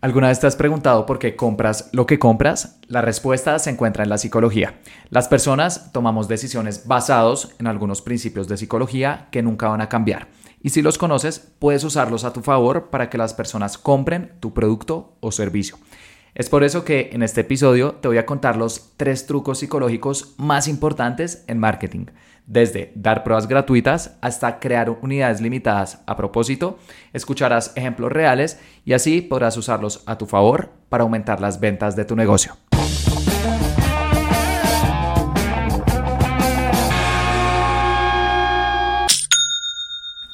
¿Alguna vez te has preguntado por qué compras lo que compras? La respuesta se encuentra en la psicología. Las personas tomamos decisiones basados en algunos principios de psicología que nunca van a cambiar. Y si los conoces, puedes usarlos a tu favor para que las personas compren tu producto o servicio. Es por eso que en este episodio te voy a contar los tres trucos psicológicos más importantes en marketing desde dar pruebas gratuitas hasta crear unidades limitadas a propósito, escucharás ejemplos reales y así podrás usarlos a tu favor para aumentar las ventas de tu negocio.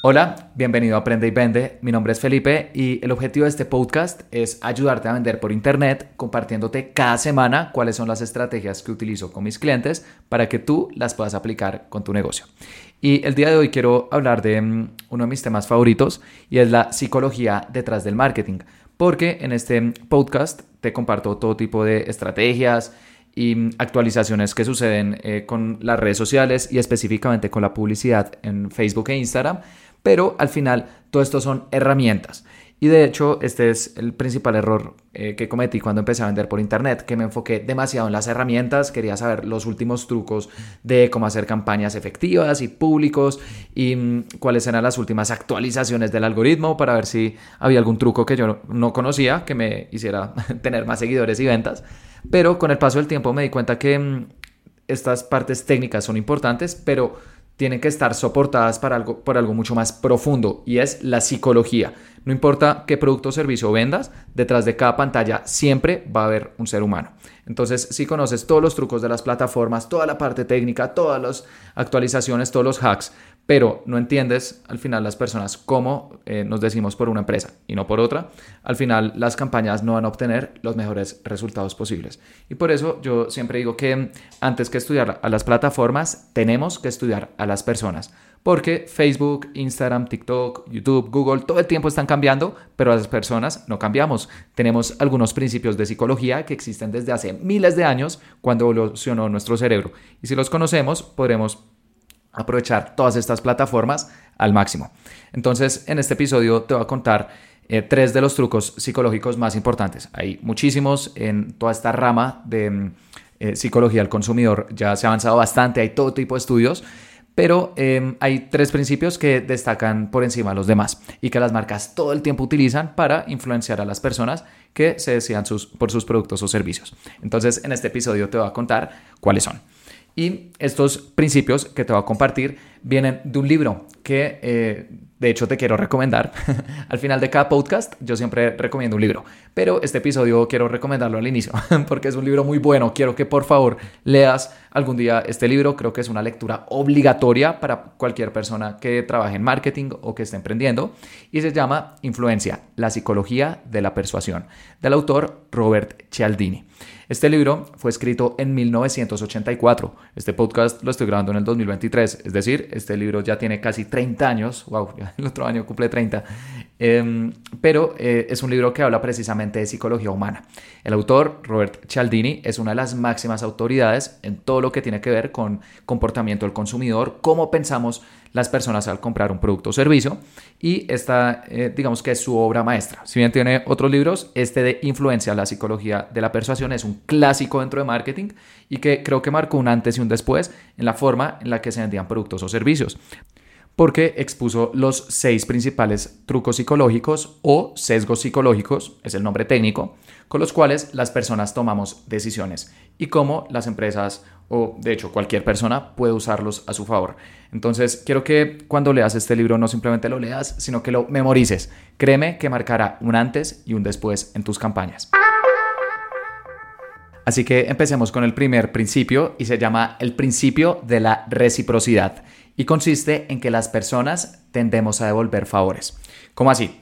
Hola, bienvenido a Aprende y Vende. Mi nombre es Felipe y el objetivo de este podcast es ayudarte a vender por Internet compartiéndote cada semana cuáles son las estrategias que utilizo con mis clientes para que tú las puedas aplicar con tu negocio. Y el día de hoy quiero hablar de mm, uno de mis temas favoritos y es la psicología detrás del marketing. Porque en este podcast te comparto todo tipo de estrategias, y mm, actualizaciones que suceden eh, con las redes sociales y específicamente con la publicidad en Facebook e Instagram pero al final todo esto son herramientas. Y de hecho, este es el principal error eh, que cometí cuando empecé a vender por internet, que me enfoqué demasiado en las herramientas, quería saber los últimos trucos de cómo hacer campañas efectivas y públicos y mm, cuáles eran las últimas actualizaciones del algoritmo para ver si había algún truco que yo no conocía que me hiciera tener más seguidores y ventas. Pero con el paso del tiempo me di cuenta que mm, estas partes técnicas son importantes, pero tienen que estar soportadas para algo, por algo mucho más profundo y es la psicología. No importa qué producto o servicio vendas, detrás de cada pantalla siempre va a haber un ser humano. Entonces, si conoces todos los trucos de las plataformas, toda la parte técnica, todas las actualizaciones, todos los hacks, pero no entiendes al final las personas cómo eh, nos decimos por una empresa y no por otra, al final las campañas no van a obtener los mejores resultados posibles. Y por eso yo siempre digo que antes que estudiar a las plataformas, tenemos que estudiar a las personas. Porque Facebook, Instagram, TikTok, YouTube, Google, todo el tiempo están cambiando, pero las personas no cambiamos. Tenemos algunos principios de psicología que existen desde hace miles de años cuando evolucionó nuestro cerebro. Y si los conocemos, podremos aprovechar todas estas plataformas al máximo. Entonces, en este episodio te voy a contar eh, tres de los trucos psicológicos más importantes. Hay muchísimos en toda esta rama de mm, eh, psicología del consumidor. Ya se ha avanzado bastante, hay todo tipo de estudios, pero em, hay tres principios que destacan por encima de los demás y que las marcas todo el tiempo utilizan para influenciar a las personas que se decidan por sus productos o servicios. Entonces, en este episodio te voy a contar cuáles son. Y estos principios que te voy a compartir vienen de un libro que eh, de hecho te quiero recomendar. al final de cada podcast yo siempre recomiendo un libro, pero este episodio quiero recomendarlo al inicio porque es un libro muy bueno. Quiero que por favor leas algún día este libro. Creo que es una lectura obligatoria para cualquier persona que trabaje en marketing o que esté emprendiendo y se llama Influencia, la psicología de la persuasión del autor Robert Cialdini. Este libro fue escrito en 1984. Este podcast lo estoy grabando en el 2023, es decir, este libro ya tiene casi 30 años. Wow, el otro año cumple 30. Em, pero eh, es un libro que habla precisamente de psicología humana. El autor, Robert Cialdini, es una de las máximas autoridades en todo lo que tiene que ver con comportamiento del consumidor, cómo pensamos las personas al comprar un producto o servicio. Y esta, eh, digamos que es su obra maestra. Si bien tiene otros libros, este de Influencia, la psicología de la persuasión es un clásico dentro de marketing y que creo que marcó un antes y un después en la forma en la que se vendían productos o servicios porque expuso los seis principales trucos psicológicos o sesgos psicológicos, es el nombre técnico, con los cuales las personas tomamos decisiones y cómo las empresas o de hecho cualquier persona puede usarlos a su favor. Entonces quiero que cuando leas este libro no simplemente lo leas, sino que lo memorices. Créeme que marcará un antes y un después en tus campañas. Así que empecemos con el primer principio y se llama el principio de la reciprocidad y consiste en que las personas tendemos a devolver favores. ¿Cómo así?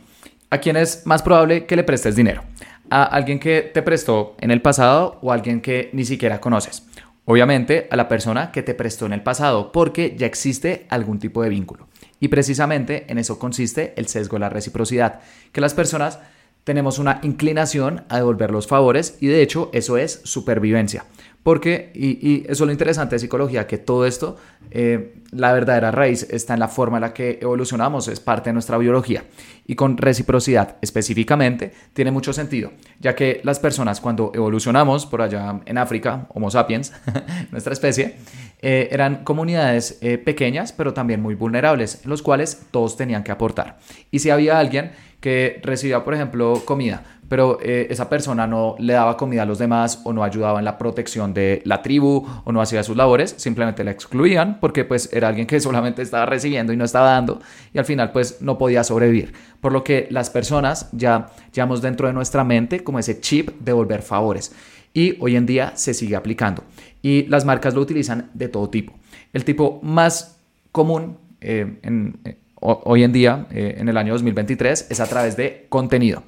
¿A quién es más probable que le prestes dinero? ¿A alguien que te prestó en el pasado o a alguien que ni siquiera conoces? Obviamente a la persona que te prestó en el pasado porque ya existe algún tipo de vínculo. Y precisamente en eso consiste el sesgo de la reciprocidad, que las personas tenemos una inclinación a devolver los favores y de hecho eso es supervivencia. Porque, y, eso es lo interesante de psicología, que todo esto, eh, la verdadera raíz está en la forma en la que evolucionamos, es parte de nuestra biología. Y con reciprocidad específicamente tiene mucho sentido, ya que las personas cuando evolucionamos por allá en África, Homo sapiens, nuestra especie, eh, eran comunidades eh, pequeñas, pero también muy vulnerables, en los cuales todos tenían que aportar. Y si había alguien que recibía, por ejemplo, comida, pero eh, esa persona no le daba comida a los demás o no ayudaba en la protección de la tribu o no hacía sus labores, simplemente la excluían porque pues era alguien que solamente estaba recibiendo y no estaba dando y al final pues no podía sobrevivir. Por lo que las personas ya llevamos dentro de nuestra mente como ese chip de volver favores y hoy en día se sigue aplicando y las marcas lo utilizan de todo tipo. El tipo más común eh, eh, hoy en día, en el año 2023, es a través de contenido.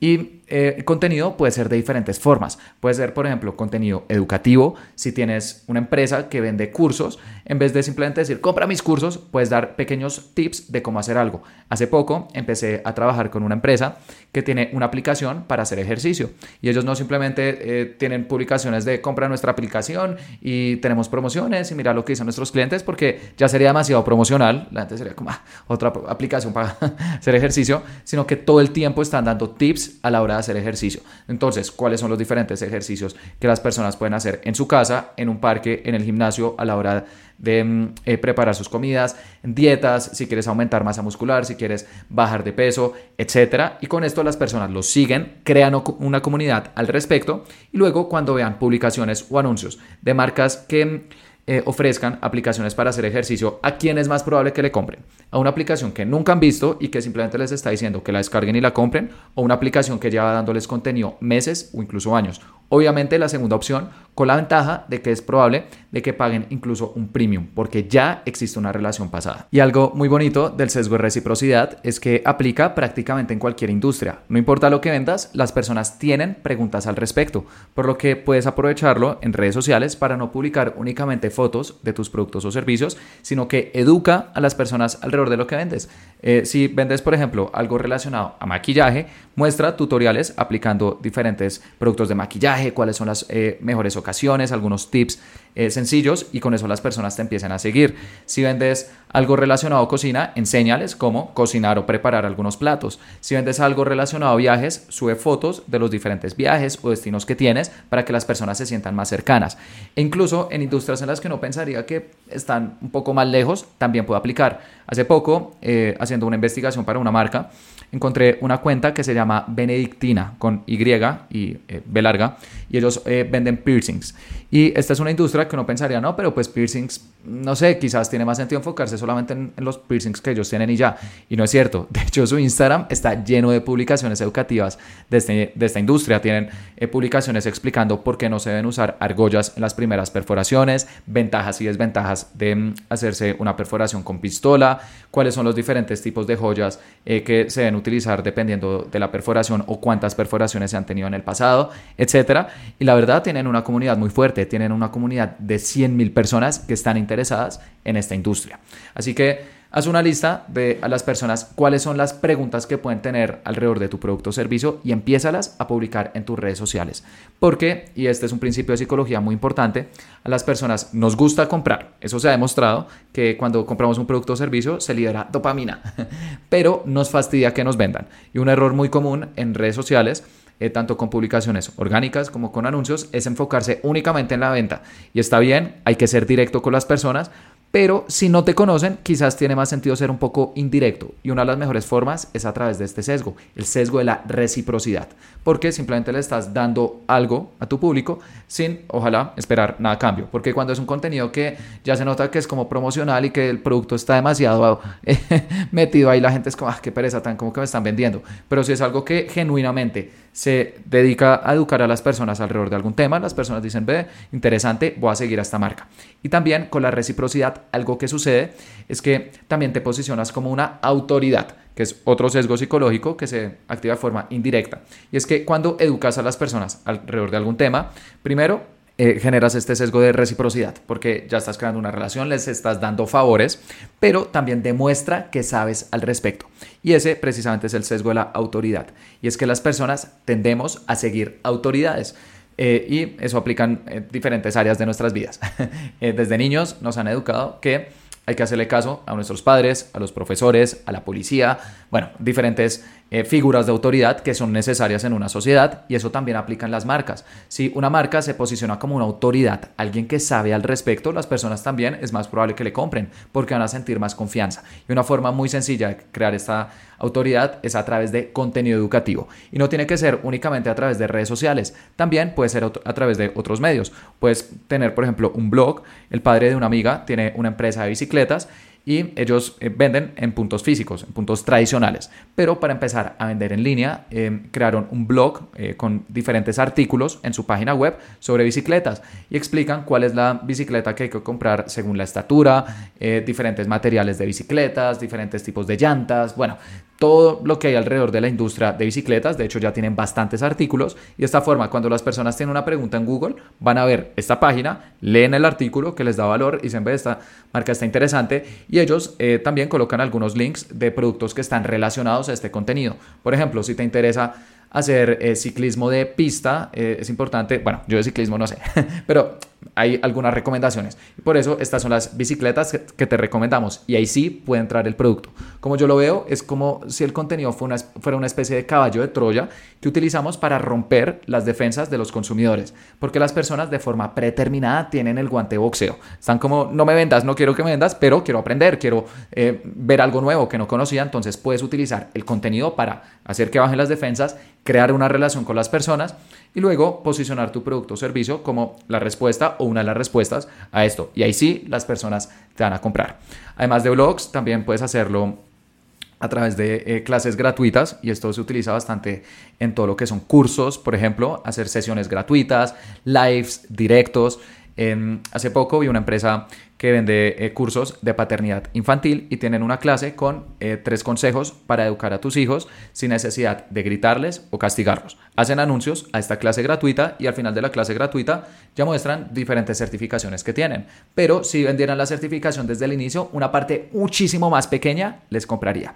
Y eh, contenido puede ser de diferentes formas. Puede ser, por ejemplo, contenido educativo. Si tienes una empresa que vende cursos, en vez de simplemente decir, compra mis cursos, puedes dar pequeños tips de cómo hacer algo. Hace poco empecé a trabajar con una empresa que tiene una aplicación para hacer ejercicio. Y ellos no simplemente eh, tienen publicaciones de compra nuestra aplicación y tenemos promociones y mira lo que dicen nuestros clientes, porque ya sería demasiado promocional. La gente sería como ah, otra aplicación para hacer ejercicio, sino que todo el tiempo están dando tips a la hora hacer ejercicio. Entonces, ¿cuáles son los diferentes ejercicios que las personas pueden hacer en su casa, en un parque, en el gimnasio, a la hora de mm, eh, preparar sus comidas, dietas, si quieres aumentar masa muscular, si quieres bajar de peso, etcétera. Y con esto las personas lo siguen, crean una comunidad al respecto y luego cuando vean publicaciones o anuncios de marcas que mm, eh, ofrezcan aplicaciones para hacer ejercicio, ¿a quién es más probable que le compren? ¿A una aplicación que nunca han visto y que simplemente les está diciendo que la descarguen y la compren? ¿O una aplicación que lleva dándoles contenido meses o incluso años? Obviamente la segunda opción, con la ventaja de que es probable de que paguen incluso un premium, porque ya existe una relación pasada. Y algo muy bonito del sesgo de reciprocidad es que aplica prácticamente en cualquier industria. No importa lo que vendas, las personas tienen preguntas al respecto, por lo que puedes aprovecharlo en redes sociales para no publicar únicamente fotos de tus productos o servicios, sino que educa a las personas alrededor de lo que vendes. Eh, si vendes, por ejemplo, algo relacionado a maquillaje, muestra tutoriales aplicando diferentes productos de maquillaje, cuáles son las eh, mejores ocasiones, algunos tips eh, sencillos y con eso las personas te empiezan a seguir. Si vendes algo relacionado a cocina, enséñales cómo cocinar o preparar algunos platos. Si vendes algo relacionado a viajes, sube fotos de los diferentes viajes o destinos que tienes para que las personas se sientan más cercanas. E incluso en industrias en las que no pensaría que están un poco más lejos, también puede aplicar. Hace poco, eh, haciendo una investigación para una marca, encontré una cuenta que se llama Benedictina con Y y eh, B larga y ellos eh, venden piercings. Y esta es una industria que uno pensaría, no, pero pues piercings, no sé, quizás tiene más sentido enfocarse solamente en, los piercings que ellos tienen y ya. Y no es cierto. De hecho, su Instagram está lleno de publicaciones educativas de, este, esta industria. Tienen eh, publicaciones explicando por qué no se deben usar argollas en las primeras perforaciones, ventajas y desventajas de mm, hacerse una perforación con pistola, cuáles son los diferentes tipos de joyas que se deben utilizar dependiendo de la perforación o cuántas perforaciones se han tenido en el pasado, etcétera. Y la verdad tienen una comunidad muy fuerte, tienen una comunidad de 100.000 personas que están interesadas en esta industria. Así que Haz una lista de a las personas cuáles son las preguntas que pueden tener alrededor de tu producto o servicio y empiézalas a publicar en tus redes sociales. Porque, y este es un principio de psicología muy importante, a las personas nos gusta comprar. Eso se ha demostrado que cuando compramos un producto o servicio se libera dopamina, pero nos fastidia que nos vendan. Y un error muy común en redes sociales eh, tanto con publicaciones orgánicas como con anuncios, es enfocarse únicamente en la venta. Y está bien, hay que ser directo con las personas, pero si no te conocen, quizás tiene más sentido ser un poco indirecto. Y una de las mejores formas es a través de este sesgo, el sesgo de la reciprocidad. Porque simplemente le estás dando algo a tu público sin, ojalá, esperar nada a cambio. Porque cuando es un contenido que ya se nota que es como promocional y que el producto está demasiado metido ahí, la gente es como, ah, qué pereza, tan como que me están vendiendo. Pero si es algo que genuinamente se dedica a educar a las personas alrededor de algún tema, las personas dicen, ve, interesante, voy a seguir a esta marca. Y también con la reciprocidad algo que sucede es que también te posicionas como una autoridad, que es otro sesgo psicológico que se activa de forma indirecta. Y es que cuando educas a las personas alrededor de algún tema, primero eh, generas este sesgo de reciprocidad, porque ya estás creando una relación, les estás dando favores, pero también demuestra que sabes al respecto. Y ese precisamente es el sesgo de la autoridad. Y es que las personas tendemos a seguir autoridades. Eh, y eso aplica en diferentes áreas de nuestras vidas. Eh, desde niños nos han educado que hay que hacerle caso a nuestros padres, a los profesores, a la policía, bueno, diferentes eh, figuras de autoridad que son necesarias en una sociedad y eso también aplica en las marcas. Si una marca se posiciona como una autoridad, alguien que sabe al respecto, las personas también es más probable que le compren porque van a sentir más confianza. Y una forma muy sencilla de crear esta autoridad es a través de contenido educativo. Y no tiene que ser únicamente a través de redes sociales, también puede ser a través de otros medios. Puedes tener, por ejemplo, un blog, el padre de una amiga tiene una empresa de bicicletas y ellos eh, venden en puntos físicos, en puntos tradicionales. Pero para empezar a vender en línea, eh, crearon un blog eh, con diferentes artículos en su página web sobre bicicletas y explican cuál es la bicicleta que hay que comprar según la estatura, diferentes materiales de bicicletas, diferentes tipos de llantas, bueno, todo lo que hay alrededor de la industria de bicicletas. De hecho, ya tienen bastantes artículos. Y de esta forma, cuando las personas tienen una pregunta en Google, van a ver esta página, leen el artículo que les da valor y dicen, ve, esta marca está interesante. Y ellos eh, también colocan algunos links de productos que están relacionados a este contenido. Por ejemplo, si te interesa hacer eh, ciclismo de pista, eh, es importante, bueno, yo de ciclismo no sé, pero hay algunas recomendaciones. Por eso estas son las bicicletas que te recomendamos y ahí sí puede entrar el producto. Como yo lo veo, es como si el contenido fuera una, especie de caballo de Troya que utilizamos para romper las defensas de los consumidores, porque las personas de forma predeterminada tienen el guante boxeo. Están como, no me vendas, no quiero que me vendas, pero quiero aprender, quiero eh, ver algo nuevo que no conocía, entonces puedes utilizar el contenido para hacer que bajen las defensas, crear una relación con las personas y luego posicionar tu producto o servicio como la respuesta o una de las respuestas a esto. Y ahí sí las personas te van a comprar. Además de blogs, también puedes hacerlo a través de eh, clases gratuitas y esto se utiliza bastante en todo lo que son cursos, por ejemplo, hacer sesiones gratuitas, lives, directos. Hace poco vi una empresa que vende eh, cursos de paternidad infantil y tienen una clase con eh, tres consejos para educar a tus hijos sin necesidad de gritarles o castigarlos. Hacen anuncios a esta clase gratuita y al final de la clase gratuita ya muestran diferentes certificaciones que tienen. Pero si vendieran la certificación desde el inicio, una parte muchísimo más pequeña les compraría.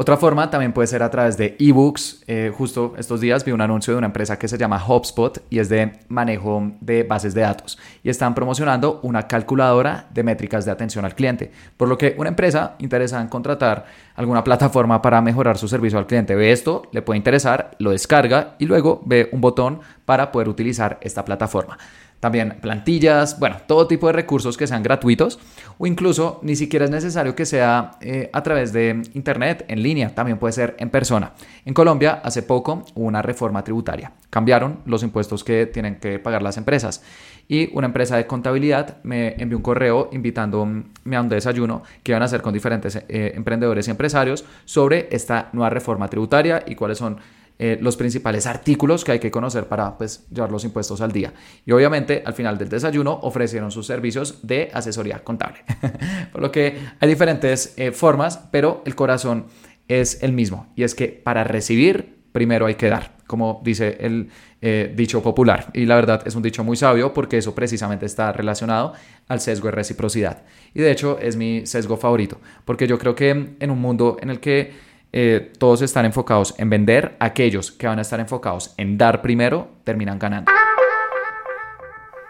Otra forma también puede ser a través de ebooks. Eh, justo estos días vi un anuncio de una empresa que se llama HubSpot y es de manejo de bases de datos. Y están promocionando una calculadora de métricas de atención al cliente. Por lo que una empresa interesada en contratar alguna plataforma para mejorar su servicio al cliente ve esto, le puede interesar, lo descarga y luego ve un botón para poder utilizar esta plataforma también plantillas, bueno, todo tipo de recursos que sean gratuitos o incluso ni siquiera es necesario que sea eh, a través de internet, en línea, también puede ser en persona. En Colombia hace poco hubo una reforma tributaria, cambiaron los impuestos que tienen que pagar las empresas y una empresa de contabilidad me envió un correo invitándome a un desayuno que iban a hacer con diferentes eh, emprendedores y empresarios sobre esta nueva reforma tributaria y cuáles son eh, los principales artículos que hay que conocer para pues, llevar los impuestos al día. Y obviamente al final del desayuno ofrecieron sus servicios de asesoría contable. Por lo que hay diferentes eh, formas, pero el corazón es el mismo. Y es que para recibir, primero hay que dar, como dice el eh, dicho popular. Y la verdad es un dicho muy sabio porque eso precisamente está relacionado al sesgo de reciprocidad. Y de hecho es mi sesgo favorito, porque yo creo que en un mundo en el que eh, todos están enfocados en vender, aquellos que van a estar enfocados en dar primero terminan ganando.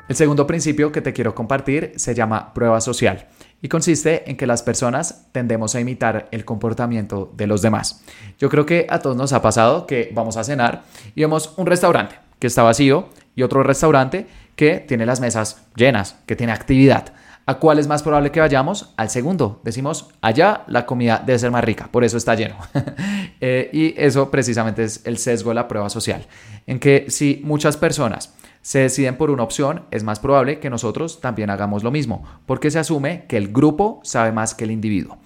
El segundo principio que te quiero compartir se llama prueba social y consiste en que las personas tendemos a imitar el comportamiento de los demás. Yo creo que a todos nos ha pasado que vamos a cenar y vemos un restaurante que está vacío y otro restaurante que tiene las mesas llenas, que tiene actividad. ¿A cuál es más probable que vayamos? Al segundo. Decimos, allá la comida debe ser más rica, por eso está lleno. Eh, y eso precisamente es el sesgo de la prueba social, en que si muchas personas se deciden por una opción, es más probable que nosotros también hagamos lo mismo, porque se asume que el grupo sabe más que el individuo.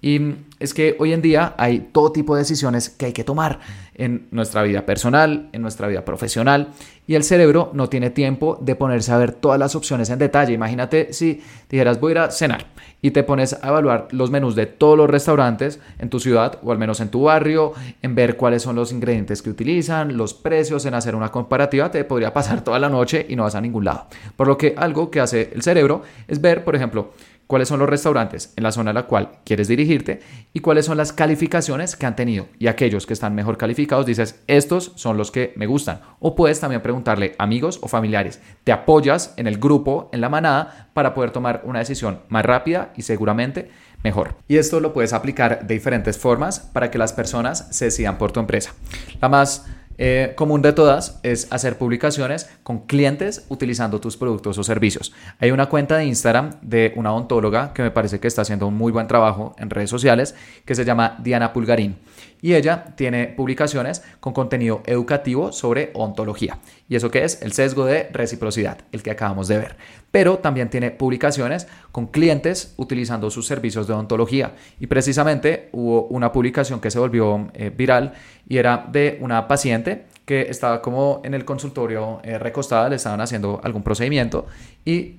Y es que hoy en día hay todo tipo de decisiones que hay que tomar en nuestra vida personal, en nuestra vida profesional, y el cerebro no tiene tiempo de ponerse a ver todas las opciones en detalle. Imagínate si dijeras voy a ir a cenar y te pones a evaluar los menús de todos los restaurantes en tu ciudad o al menos en tu barrio, en ver cuáles son los ingredientes que utilizan, los precios, en hacer una comparativa, te podría pasar toda la noche y no vas a ningún lado. Por lo que algo que hace el cerebro es ver, por ejemplo, cuáles son los restaurantes en la zona a la cual quieres dirigirte y cuáles son las calificaciones que han tenido. Y aquellos que están mejor calificados dices, estos son los que me gustan. O puedes también preguntarle amigos o familiares. Te apoyas en el grupo, en la manada, para poder tomar una decisión más rápida y seguramente mejor. Y esto lo puedes aplicar de diferentes formas para que las personas se decidan por tu empresa. La más eh, común de todas es hacer publicaciones con clientes utilizando tus productos o servicios. Hay una cuenta de Instagram de una odontóloga que me parece que está haciendo un muy buen trabajo en redes sociales que se llama Diana Pulgarín y ella tiene publicaciones con contenido educativo sobre ontología. ¿Y eso qué es? El sesgo de reciprocidad, el que acabamos de ver. Pero también tiene publicaciones con clientes utilizando sus servicios de ontología. Y precisamente hubo una publicación que se volvió eh, viral y era de una paciente que estaba como en el consultorio eh, recostada, le estaban haciendo algún procedimiento y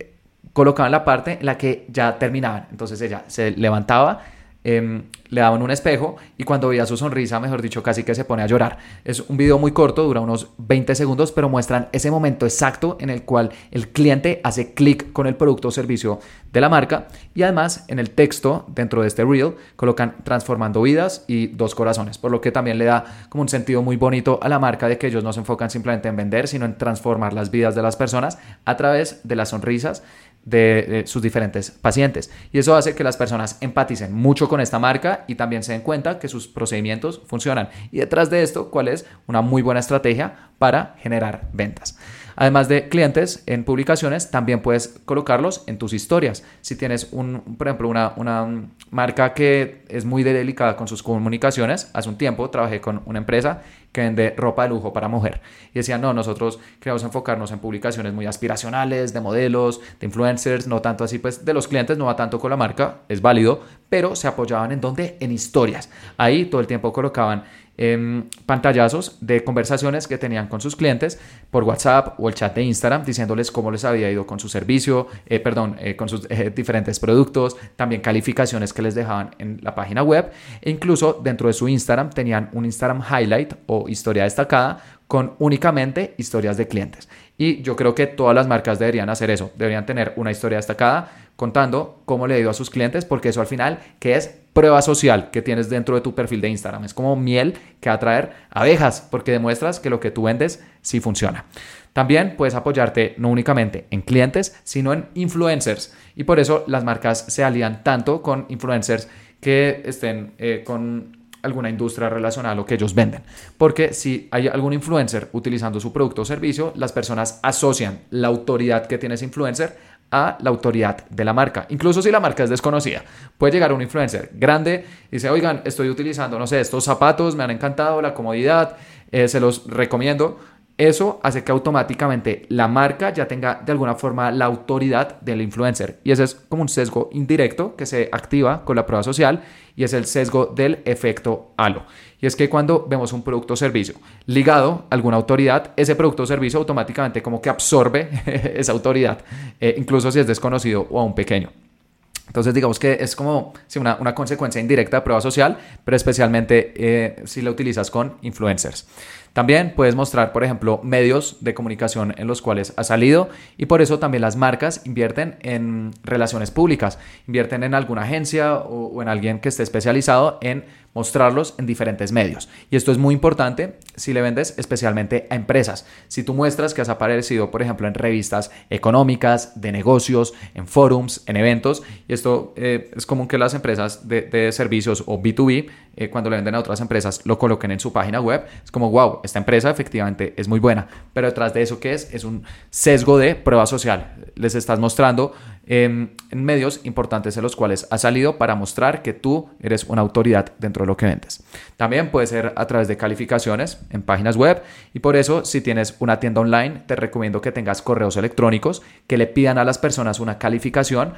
colocaban la parte en la que ya terminaban. Entonces ella se levantaba, Em, le daban un espejo y cuando veía su sonrisa, mejor dicho, casi que se pone a llorar. Es un video muy corto, dura unos 20 segundos, pero muestran ese momento exacto en el cual el cliente hace clic con el producto o servicio de la marca y además en el texto dentro de este reel colocan transformando vidas y dos corazones, por lo que también le da como un sentido muy bonito a la marca de que ellos no se enfocan simplemente en vender, sino en transformar las vidas de las personas a través de las sonrisas de, sus diferentes pacientes. Y eso hace que las personas empaticen mucho con esta marca y también se den cuenta que sus procedimientos funcionan. Y detrás de esto, ¿cuál es una muy buena estrategia para generar ventas? Además de clientes en publicaciones, también puedes colocarlos en tus historias. Si tienes, un, por ejemplo, una, una marca que es muy delicada con sus comunicaciones, hace un tiempo trabajé con una empresa que vende ropa de lujo para mujer. Y decían, no, nosotros queremos enfocarnos en publicaciones muy aspiracionales, de modelos, de influencers, no tanto así, pues de los clientes, no va tanto con la marca, es válido, pero se apoyaban en dónde? En historias. Ahí todo el tiempo colocaban Em, pantallazos de conversaciones que tenían con sus clientes por WhatsApp o el chat de Instagram diciéndoles cómo les había ido con su servicio, eh, perdón, eh, con sus eh, diferentes productos, también calificaciones que les dejaban en la página web e incluso dentro de su Instagram tenían un Instagram highlight o historia destacada con únicamente historias de clientes. Y yo creo que todas las marcas deberían hacer eso, deberían tener una historia destacada contando cómo le ha ido a sus clientes, porque eso al final, que es prueba social que tienes dentro de tu perfil de Instagram. Es como miel que va a traer abejas, porque demuestras que lo que tú vendes sí funciona. También puedes apoyarte no únicamente en clientes, sino en influencers. Y por eso las marcas se alían tanto con influencers que estén eh, con alguna industria relacionada a lo que ellos venden. Porque si hay algún influencer utilizando su producto o servicio, las personas asocian la autoridad que tiene ese influencer a la autoridad de la marca, incluso si la marca es desconocida. Puede llegar un influencer grande y dice, oigan, estoy utilizando, no sé, estos zapatos, me han encantado, la comodidad, eh, se los recomiendo. Eso hace que automáticamente la marca ya tenga de alguna forma la autoridad del influencer. Y ese es como un sesgo indirecto que se activa con la prueba social y es el sesgo del efecto halo. Y es que cuando vemos un producto o servicio ligado a alguna autoridad, ese producto o servicio automáticamente como que absorbe esa autoridad, eh, incluso si es desconocido o aún pequeño. Entonces digamos que es como una, consecuencia indirecta de prueba social, pero especialmente eh, si la utilizas con influencers. También puedes mostrar, por ejemplo, medios de comunicación en los cuales has salido y por eso también las marcas invierten en relaciones públicas, invierten en alguna agencia o, en alguien que esté especializado en mostrarlos en diferentes medios. Y esto es muy importante si le vendes especialmente a empresas. Si tú muestras que has aparecido, por ejemplo, en revistas económicas, de negocios, en forums, en eventos, y esto eh, es común que las empresas de, servicios o B2B, eh, cuando le venden a otras empresas, lo coloquen en su página web, es como, wow, esta empresa efectivamente es muy buena, pero detrás de eso, ¿qué es? Es un sesgo de prueba social. Les estás mostrando en medios importantes en los cuales has salido para mostrar que tú eres una autoridad dentro de lo que vendes. También puede ser a través de calificaciones en páginas web y por eso si tienes una tienda online te recomiendo que tengas correos electrónicos que le pidan a las personas una calificación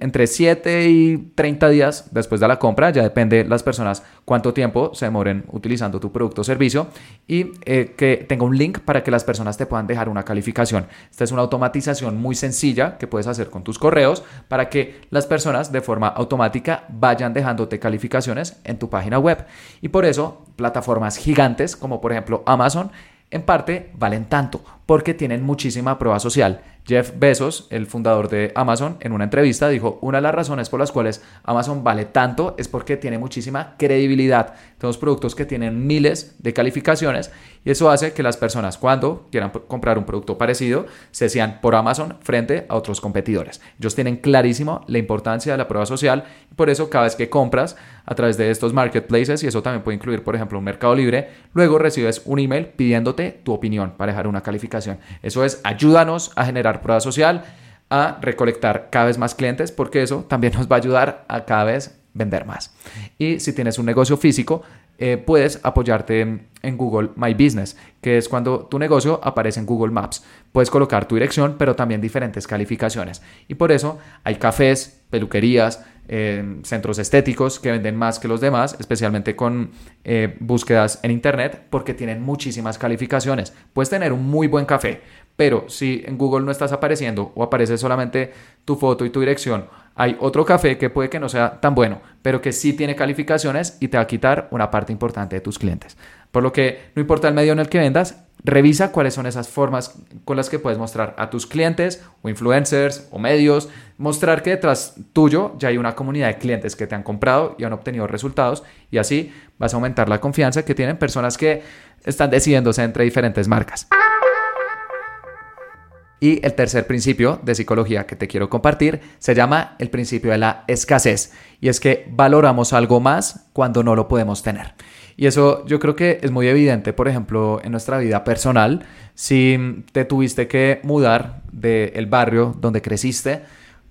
entre 7 y 30 días después de la compra, ya depende las personas cuánto tiempo se demoren utilizando tu producto o servicio y eh, que tenga un link para que las personas te puedan dejar una calificación. Esta es una automatización muy sencilla que puedes hacer con tus correos para que las personas de forma automática vayan dejándote calificaciones en tu página web. Y por eso plataformas gigantes como por ejemplo Amazon en parte valen tanto porque tienen muchísima prueba social. Jeff Bezos, el fundador de Amazon, en una entrevista dijo, una de las razones por las cuales Amazon vale tanto es porque tiene muchísima credibilidad. Tenemos productos que tienen miles de calificaciones y eso hace que las personas cuando quieran comprar un producto parecido se sean por Amazon frente a otros competidores. Ellos tienen clarísimo la importancia de la prueba social y por eso cada vez que compras a través de estos marketplaces, y eso también puede incluir, por ejemplo, un mercado libre, luego recibes un email pidiéndote tu opinión para dejar una calificación. Eso es, ayúdanos a generar prueba social, a recolectar cada vez más clientes, porque eso también nos va a ayudar a cada vez vender más. Y si tienes un negocio físico, eh, puedes apoyarte en Google My Business, que es cuando tu negocio aparece en Google Maps. Puedes colocar tu dirección, pero también diferentes calificaciones. Y por eso hay cafés, peluquerías, eh, centros estéticos que venden más que los demás, especialmente con eh, búsquedas en Internet, porque tienen muchísimas calificaciones. Puedes tener un muy buen café, pero si en Google no estás apareciendo o aparece solamente tu foto y tu dirección, hay otro café que puede que no sea tan bueno, pero que sí tiene calificaciones y te va a quitar una parte importante de tus clientes. Por lo que no importa el medio en el que vendas, revisa cuáles son esas formas con las que puedes mostrar a tus clientes o influencers o medios, mostrar que detrás tuyo ya hay una comunidad de clientes que te han comprado y han obtenido resultados y así vas a aumentar la confianza que tienen personas que están decidiéndose entre diferentes marcas. Y el tercer principio de psicología que te quiero compartir se llama el principio de la escasez. Y es que valoramos algo más cuando no lo podemos tener. Y eso yo creo que es muy evidente, por ejemplo, en nuestra vida personal. Si te tuviste que mudar del barrio donde creciste,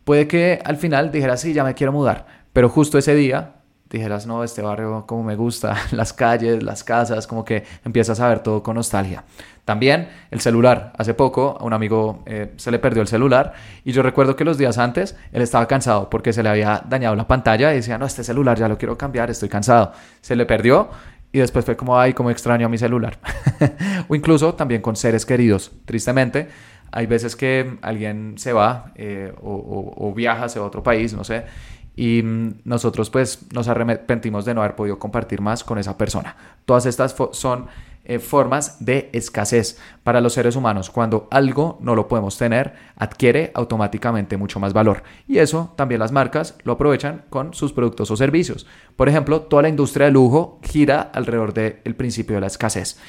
puede que al final dijeras, sí, ya me quiero mudar. Pero justo ese día dijeras, no, este barrio como me gusta, las calles, las casas, como que empiezas a ver todo con nostalgia. También el celular. Hace poco a un amigo eh, se le perdió el celular y yo recuerdo que los días antes él estaba cansado porque se le había dañado la pantalla y decía, no, este celular ya lo quiero cambiar, estoy cansado. Se le perdió y después fue como, ay, como extraño a mi celular. o incluso también con seres queridos. Tristemente, hay veces que alguien se va eh, o, viaja hacia otro país, no sé, y mm, nosotros pues nos arrepentimos de no haber podido compartir más con esa persona. Todas estas son eh, formas de escasez para los seres humanos. Cuando algo no lo podemos tener, adquiere automáticamente mucho más valor. Y eso también las marcas lo aprovechan con sus productos o servicios. Por ejemplo, toda la industria de lujo gira alrededor del principio de la escasez.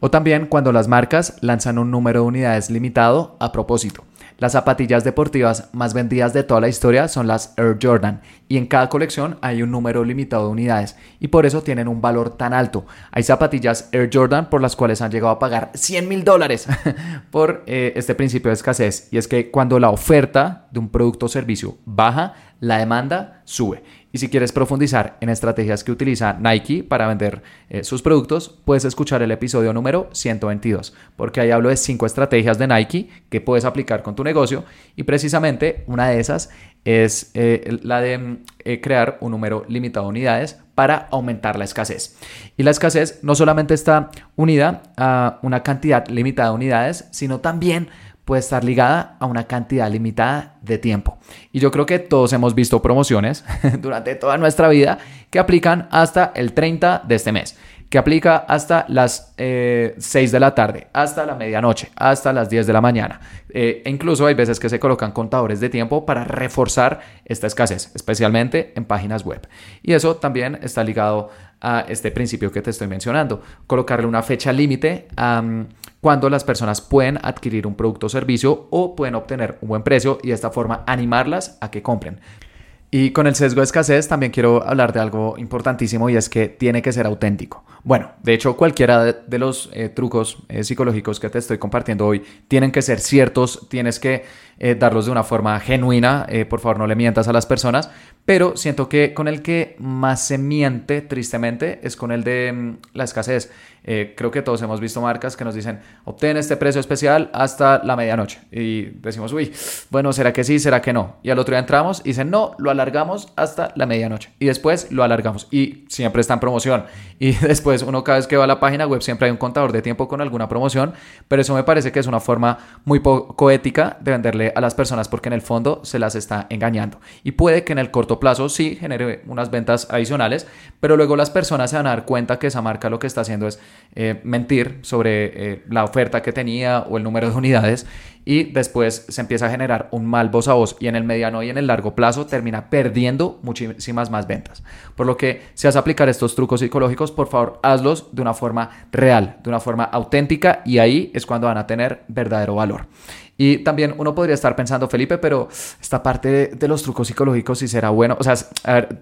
O también cuando las marcas lanzan un número de unidades limitado a propósito. Las zapatillas deportivas más vendidas de toda la historia son las Air Jordan y en cada colección hay un número limitado de unidades y por eso tienen un valor tan alto. Hay zapatillas Air Jordan por las cuales han llegado a pagar 100 mil dólares por eh, este principio de escasez y es que cuando la oferta de un producto o servicio baja, la demanda sube. Y si quieres profundizar en estrategias que utiliza Nike para vender eh, sus productos, puedes escuchar el episodio número 122, porque ahí hablo de cinco estrategias de Nike que puedes aplicar con tu negocio y precisamente una de esas es eh, la de mm, eh, crear un número limitado de unidades para aumentar la escasez. Y la escasez no solamente está unida a una cantidad limitada de unidades, sino también puede estar ligada a una cantidad limitada de tiempo. Y yo creo que todos hemos visto promociones durante toda nuestra vida que aplican hasta el 30 de este mes, que aplica hasta las 6 eh, de la tarde, hasta la medianoche, hasta las 10 de la mañana. Eh, e incluso hay veces que se colocan contadores de tiempo para reforzar esta escasez, especialmente en páginas web. Y eso también está ligado a este principio que te estoy mencionando, colocarle una fecha límite a cuando las personas pueden adquirir un producto o servicio o pueden obtener un buen precio y de esta forma animarlas a que compren. Y con el sesgo de escasez también quiero hablar de algo importantísimo y es que tiene que ser auténtico. Bueno, de hecho cualquiera de, los eh, trucos eh, psicológicos que te estoy compartiendo hoy tienen que ser ciertos, tienes que eh, darlos de una forma genuina, por favor no le mientas a las personas, pero siento que con el que más se miente tristemente es con el de mm, la escasez. Eh, creo que todos hemos visto marcas que nos dicen, obtén este precio especial hasta la medianoche. Y decimos, uy, bueno, ¿será que sí? ¿Será que no? Y al otro día entramos y dicen, no, lo alargamos hasta la medianoche. Y después lo alargamos. Y siempre está en promoción. Y después uno cada vez que va a la página web siempre hay un contador de tiempo con alguna promoción. Pero eso me parece que es una forma muy poco ética de venderle a las personas porque en el fondo se las está engañando. Y puede que en el corto plazo sí genere unas ventas adicionales, pero luego las personas se van a dar cuenta que esa marca lo que está haciendo es eh, mentir sobre eh, la oferta que tenía o el número de unidades y después se empieza a generar un mal voz a voz y en el mediano y en el largo plazo termina perdiendo muchísimas más ventas. Por lo que si vas a aplicar estos trucos psicológicos, por favor, hazlos de una forma real, de una forma auténtica y ahí es cuando van a tener verdadero valor. Y también uno podría estar pensando, Felipe, pero esta parte de, los trucos psicológicos, si será bueno, o sea,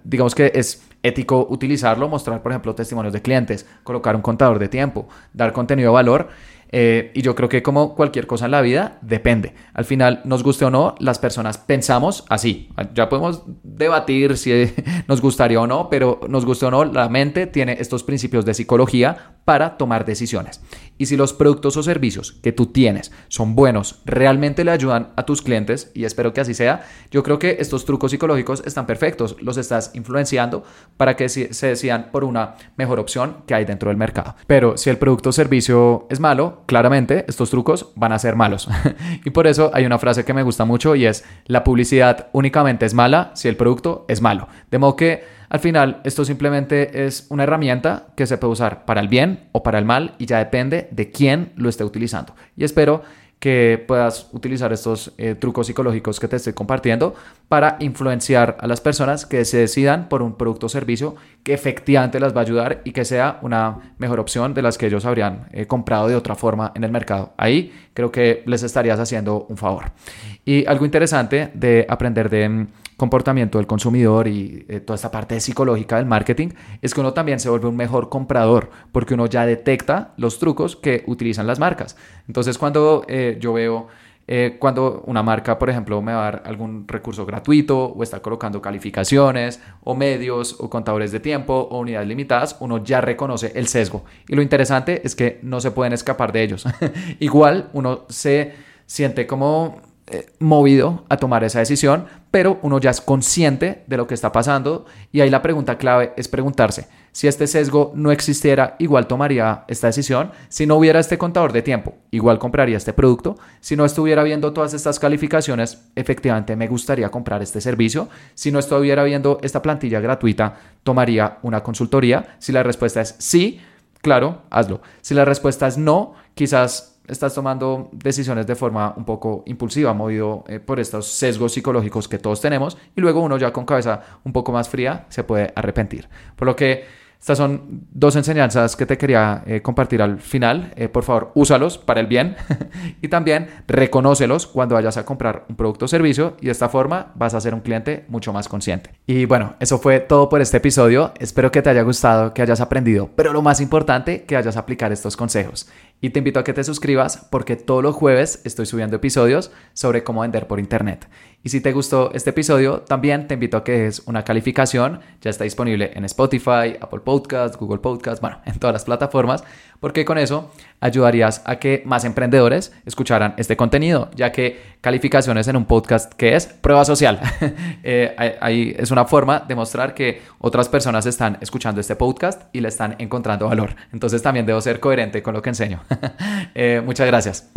digamos que es ético utilizarlo, mostrar, por ejemplo, testimonios de clientes, colocar un contador de tiempo, dar contenido de valor eh, y yo creo que como cualquier cosa en la vida, depende. Al final, nos guste o no, las personas pensamos así. Ya podemos debatir si nos gustaría o no, pero nos guste o no, la mente tiene estos principios de psicología para tomar decisiones. Y si los productos o servicios que tú tienes son buenos, realmente le ayudan a tus clientes, y espero que así sea, yo creo que estos trucos psicológicos están perfectos. Los estás influenciando para que se decidan por una mejor opción que hay dentro del mercado. Pero si el producto o servicio es malo, claramente estos trucos van a ser malos. y por eso hay una frase que me gusta mucho y es, la publicidad únicamente es mala si el producto es malo. De modo que al final esto simplemente es una herramienta que se puede usar para el bien o para el mal y ya depende de quién lo esté utilizando. Y espero que puedas utilizar estos eh, trucos psicológicos que te estoy compartiendo para influenciar a las personas que se decidan por un producto o servicio que efectivamente las va a ayudar y que sea una mejor opción de las que ellos habrían eh, comprado de otra forma en el mercado. Ahí creo que les estarías haciendo un favor. Y algo interesante de aprender de mm, comportamiento del consumidor y eh, toda esta parte psicológica del marketing es que uno también se vuelve un mejor comprador porque uno ya detecta los trucos que utilizan las marcas. Entonces cuando eh, yo veo eh, cuando una marca, por ejemplo, me va a dar algún recurso gratuito o está colocando calificaciones o medios o contadores de tiempo o unidades limitadas, uno ya reconoce el sesgo. Y lo interesante es que no se pueden escapar de ellos. Igual uno se siente como eh, movido a tomar esa decisión, pero uno ya es consciente de lo que está pasando y ahí la pregunta clave es preguntarse, si este sesgo no existiera, igual tomaría esta decisión, si no hubiera este contador de tiempo, igual compraría este producto, si no estuviera viendo todas estas calificaciones, efectivamente me gustaría comprar este servicio, si no estuviera viendo esta plantilla gratuita, tomaría una consultoría, si la respuesta es sí, claro, hazlo, si la respuesta es no, quizás estás tomando decisiones de forma un poco impulsiva, movido eh, por estos sesgos psicológicos que todos tenemos, y luego uno ya con cabeza un poco más fría se puede arrepentir. Por lo que estas son dos enseñanzas que te quería eh, compartir al final. Eh, por favor, úsalos para el bien y también reconócelos cuando vayas a comprar un producto o servicio y de esta forma vas a ser un cliente mucho más consciente. Y bueno, eso fue todo por este episodio. Espero que te haya gustado, que hayas aprendido, pero lo más importante, que vayas a aplicar estos consejos. Y te invito a que te suscribas porque todos los jueves estoy subiendo episodios sobre cómo vender por internet. Y si te gustó este episodio, también te invito a que des una calificación. Ya está disponible en Spotify, Apple Podcast, Google Podcast, bueno, en todas las plataformas, porque con eso ayudarías a que más emprendedores escucharan este contenido, ya que calificaciones en un podcast que es prueba social. eh, ahí es una forma de mostrar que otras personas están escuchando este podcast y le están encontrando valor. Entonces también debo ser coherente con lo que enseño. eh, muchas gracias.